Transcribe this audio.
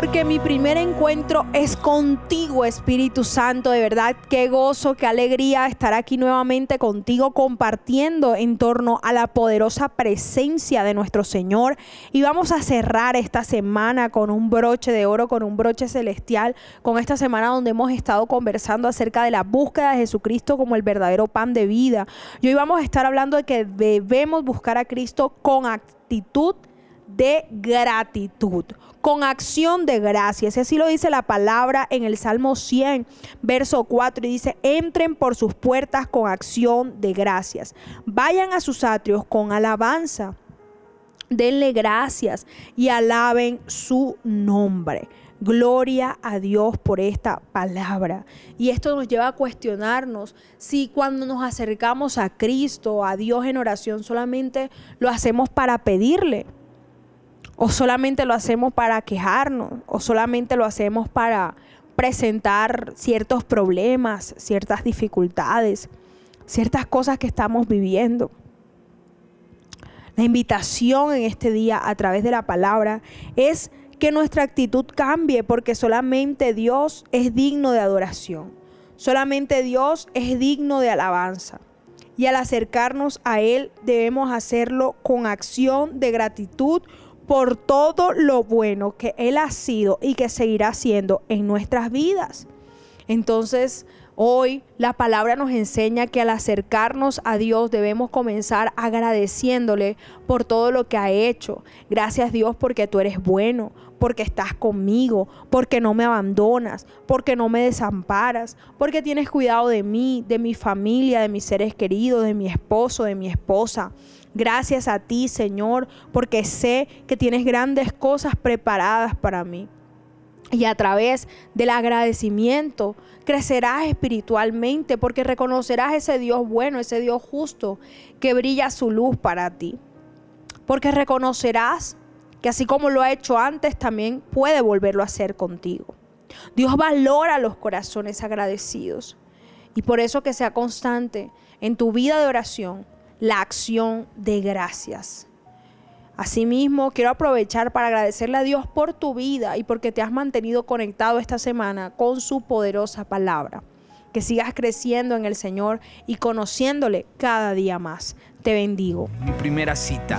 porque mi primer encuentro es contigo, Espíritu Santo. De verdad, qué gozo, qué alegría estar aquí nuevamente contigo compartiendo en torno a la poderosa presencia de nuestro Señor. Y vamos a cerrar esta semana con un broche de oro, con un broche celestial, con esta semana donde hemos estado conversando acerca de la búsqueda de Jesucristo como el verdadero pan de vida. Y hoy vamos a estar hablando de que debemos buscar a Cristo con actitud de gratitud, con acción de gracias. Así lo dice la palabra en el Salmo 100, verso 4, y dice, entren por sus puertas con acción de gracias, vayan a sus atrios con alabanza, denle gracias y alaben su nombre. Gloria a Dios por esta palabra. Y esto nos lleva a cuestionarnos si cuando nos acercamos a Cristo, a Dios en oración, solamente lo hacemos para pedirle o solamente lo hacemos para quejarnos, o solamente lo hacemos para presentar ciertos problemas, ciertas dificultades, ciertas cosas que estamos viviendo. La invitación en este día a través de la palabra es que nuestra actitud cambie porque solamente Dios es digno de adoración. Solamente Dios es digno de alabanza. Y al acercarnos a Él debemos hacerlo con acción de gratitud, por todo lo bueno que Él ha sido y que seguirá siendo en nuestras vidas. Entonces, Hoy la palabra nos enseña que al acercarnos a Dios debemos comenzar agradeciéndole por todo lo que ha hecho. Gracias Dios porque tú eres bueno, porque estás conmigo, porque no me abandonas, porque no me desamparas, porque tienes cuidado de mí, de mi familia, de mis seres queridos, de mi esposo, de mi esposa. Gracias a ti, Señor, porque sé que tienes grandes cosas preparadas para mí. Y a través del agradecimiento crecerás espiritualmente porque reconocerás ese Dios bueno, ese Dios justo que brilla su luz para ti. Porque reconocerás que así como lo ha hecho antes, también puede volverlo a hacer contigo. Dios valora los corazones agradecidos. Y por eso que sea constante en tu vida de oración la acción de gracias. Asimismo, quiero aprovechar para agradecerle a Dios por tu vida y porque te has mantenido conectado esta semana con su poderosa palabra. Que sigas creciendo en el Señor y conociéndole cada día más. Te bendigo. Mi primera cita